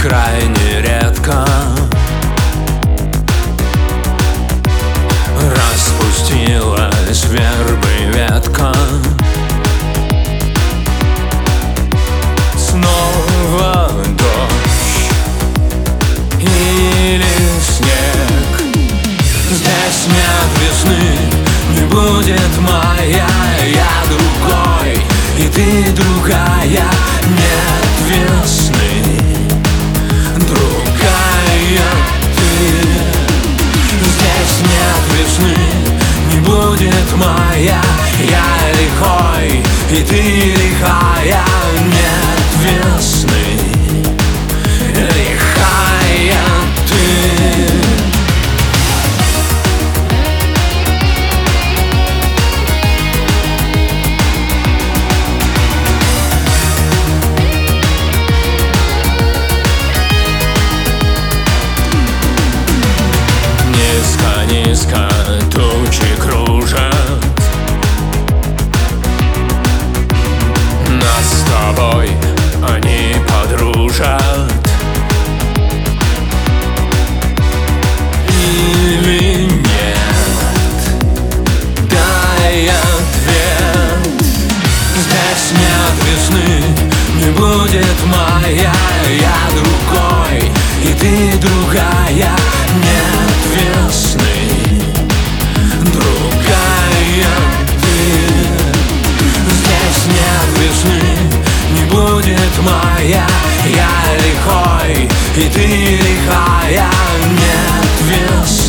крайне редко. Распустилась вербы ветка. Снова дождь или снег. Здесь нет весны, не будет моя Я другой, и ты другая Нет весны, будет моя Я лихой, и ты лихая. Нет тобой они подружат. Или нет? Дай ответ. Здесь нет весны Не будет моя Я другой И ты другая Нет весны И ты лихая Нет весны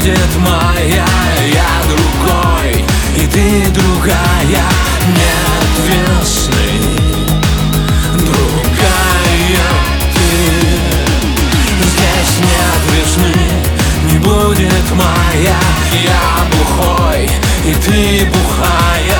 будет моя Я другой И ты другая Нет весны. Другая ты. Здесь нет весны Не будет моя Я бухой И ты бухая